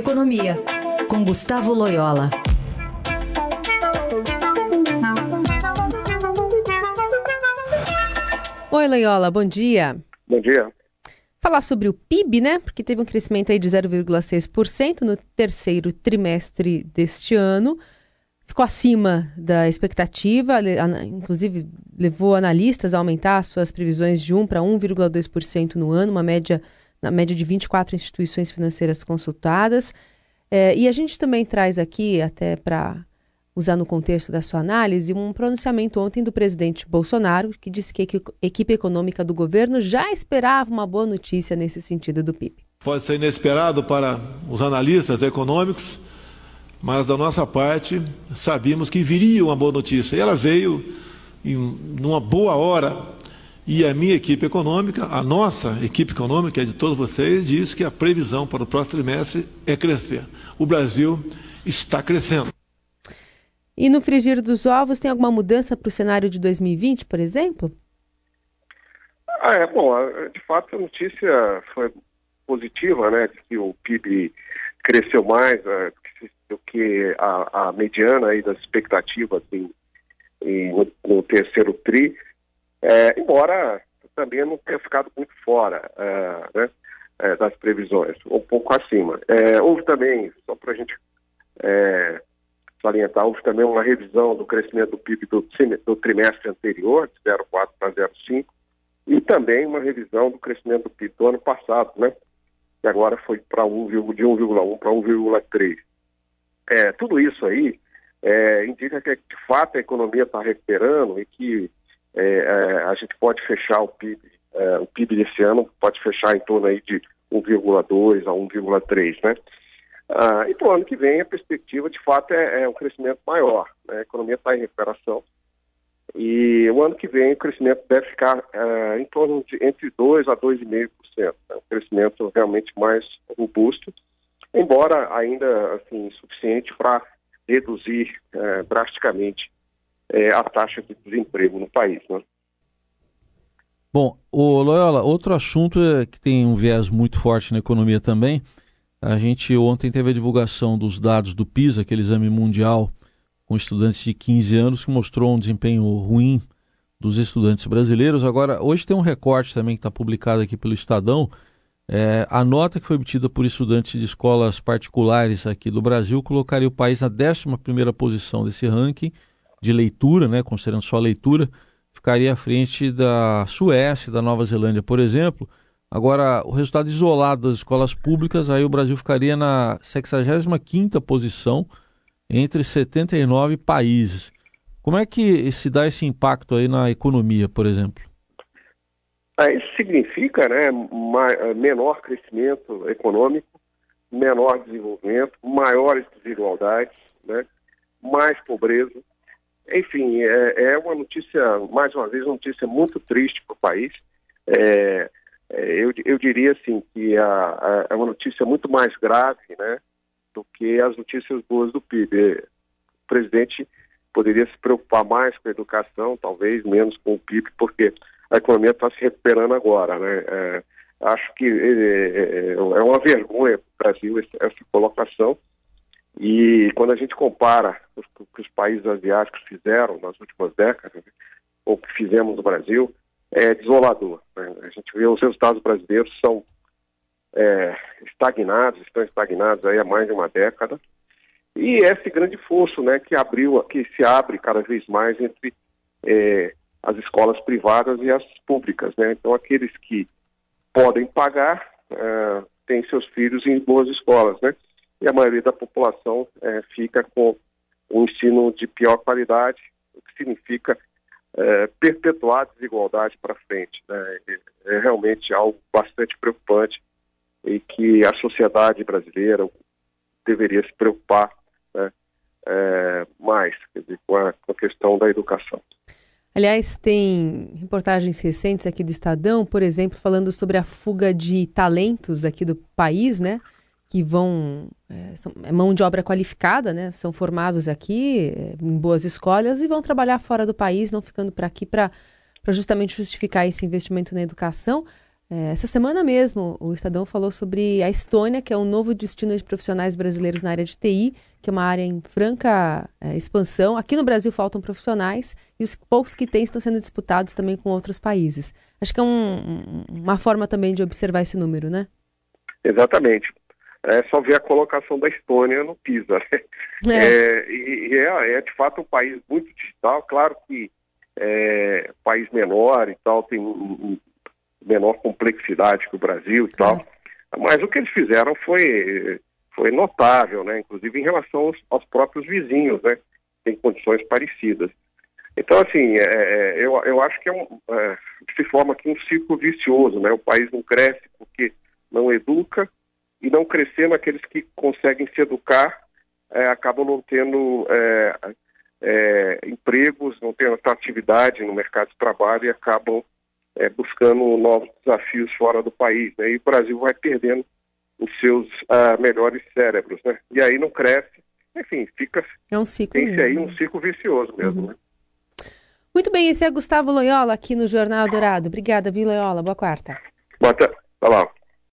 Economia, com Gustavo Loyola. Oi, Loyola, bom dia. Bom dia. Falar sobre o PIB, né? Porque teve um crescimento aí de 0,6% no terceiro trimestre deste ano. Ficou acima da expectativa, inclusive levou analistas a aumentar suas previsões de 1 para 1,2% no ano, uma média na média de 24 instituições financeiras consultadas. É, e a gente também traz aqui, até para usar no contexto da sua análise, um pronunciamento ontem do presidente Bolsonaro, que disse que a equipe econômica do governo já esperava uma boa notícia nesse sentido do PIB. Pode ser inesperado para os analistas econômicos, mas da nossa parte sabíamos que viria uma boa notícia. E ela veio em uma boa hora e a minha equipe econômica, a nossa equipe econômica, é de todos vocês, diz que a previsão para o próximo trimestre é crescer. O Brasil está crescendo. E no frigir dos ovos, tem alguma mudança para o cenário de 2020, por exemplo? Ah, é, bom, de fato a notícia foi positiva, né, que o PIB cresceu mais é, do que a, a mediana aí das expectativas em, em no, no terceiro TRI. É, embora também não tenha ficado muito fora é, né, é, das previsões, um pouco acima. É, houve também, só para a gente é, salientar, houve também uma revisão do crescimento do PIB do, do trimestre anterior, de 0,4 para 0,5, e também uma revisão do crescimento do PIB do ano passado, né, que agora foi para 1, de 1,1 para 1,3. É, tudo isso aí é, indica que, de fato, a economia está recuperando e que é, é, a gente pode fechar o PIB, é, o PIB desse ano pode fechar em torno aí de 1,2 a 1,3, né? Ah, e para o ano que vem a perspectiva de fato é, é um crescimento maior. Né? A economia está em recuperação e o ano que vem o crescimento deve ficar é, em torno de entre 2 a 2,5%. Né? Um crescimento realmente mais robusto, embora ainda assim para reduzir é, drasticamente é, a taxa de desemprego no país. Né? Bom, o Loyola, outro assunto é que tem um viés muito forte na economia também. A gente ontem teve a divulgação dos dados do PISA, aquele exame mundial com estudantes de 15 anos, que mostrou um desempenho ruim dos estudantes brasileiros. Agora, hoje tem um recorte também que está publicado aqui pelo Estadão. É, a nota que foi obtida por estudantes de escolas particulares aqui do Brasil colocaria o país na 11 primeira posição desse ranking de leitura, né, considerando só a leitura, ficaria à frente da Suécia, da Nova Zelândia, por exemplo. Agora, o resultado isolado das escolas públicas, aí o Brasil ficaria na 65ª posição entre 79 países. Como é que se dá esse impacto aí na economia, por exemplo? Ah, isso significa né, menor crescimento econômico, menor desenvolvimento, maiores desigualdades, né, mais pobreza, enfim, é, é, uma notícia, mais uma vez, uma notícia muito triste para o país. É, é, eu, eu diria assim que a, a, é uma notícia muito mais grave né, do que as notícias boas do PIB. O presidente poderia se preocupar mais com a educação, talvez menos com o PIB, porque a economia está se recuperando agora. Né? É, acho que é, é, é uma vergonha para o Brasil essa colocação. E quando a gente compara o que os países asiáticos fizeram nas últimas décadas, ou que fizemos no Brasil, é desolador. Né? A gente vê os resultados brasileiros são é, estagnados, estão estagnados aí há mais de uma década. E esse grande fosso né, que abriu, que se abre cada vez mais entre é, as escolas privadas e as públicas. Né? Então aqueles que podem pagar é, têm seus filhos em boas escolas, né? E a maioria da população é, fica com um ensino de pior qualidade, o que significa é, perpetuar a desigualdade para frente. Né? É realmente algo bastante preocupante e que a sociedade brasileira deveria se preocupar né, é, mais dizer, com, a, com a questão da educação. Aliás, tem reportagens recentes aqui do Estadão, por exemplo, falando sobre a fuga de talentos aqui do país, né? Que vão é, são, é mão de obra qualificada, né? São formados aqui é, em boas escolas e vão trabalhar fora do país, não ficando para aqui para justamente justificar esse investimento na educação. É, essa semana mesmo, o Estadão falou sobre a Estônia, que é um novo destino de profissionais brasileiros na área de TI, que é uma área em franca é, expansão. Aqui no Brasil faltam profissionais e os poucos que têm estão sendo disputados também com outros países. Acho que é um, uma forma também de observar esse número, né? Exatamente. É só ver a colocação da Estônia no PISA. Né? É. É, e, é, é, de fato um país muito digital. Claro que é país menor e tal, tem um, menor complexidade que o Brasil e tal. É. Mas o que eles fizeram foi, foi notável, né? Inclusive em relação aos, aos próprios vizinhos, né? Tem condições parecidas. Então, assim, é, é, eu, eu acho que é um, é, se forma aqui um ciclo vicioso, né? O país não cresce porque não educa e não crescendo aqueles que conseguem se educar é, acabam não tendo é, é, empregos, não tendo atividade no mercado de trabalho e acabam é, buscando novos desafios fora do país. Né? E o Brasil vai perdendo os seus uh, melhores cérebros. Né? E aí não cresce, enfim, fica. É um ciclo. Tem aí um ciclo vicioso mesmo. Uhum. Né? Muito bem, esse é Gustavo Loyola aqui no Jornal Dourado. Obrigada, viu, Loyola? Boa quarta. Boa tarde. Tá lá.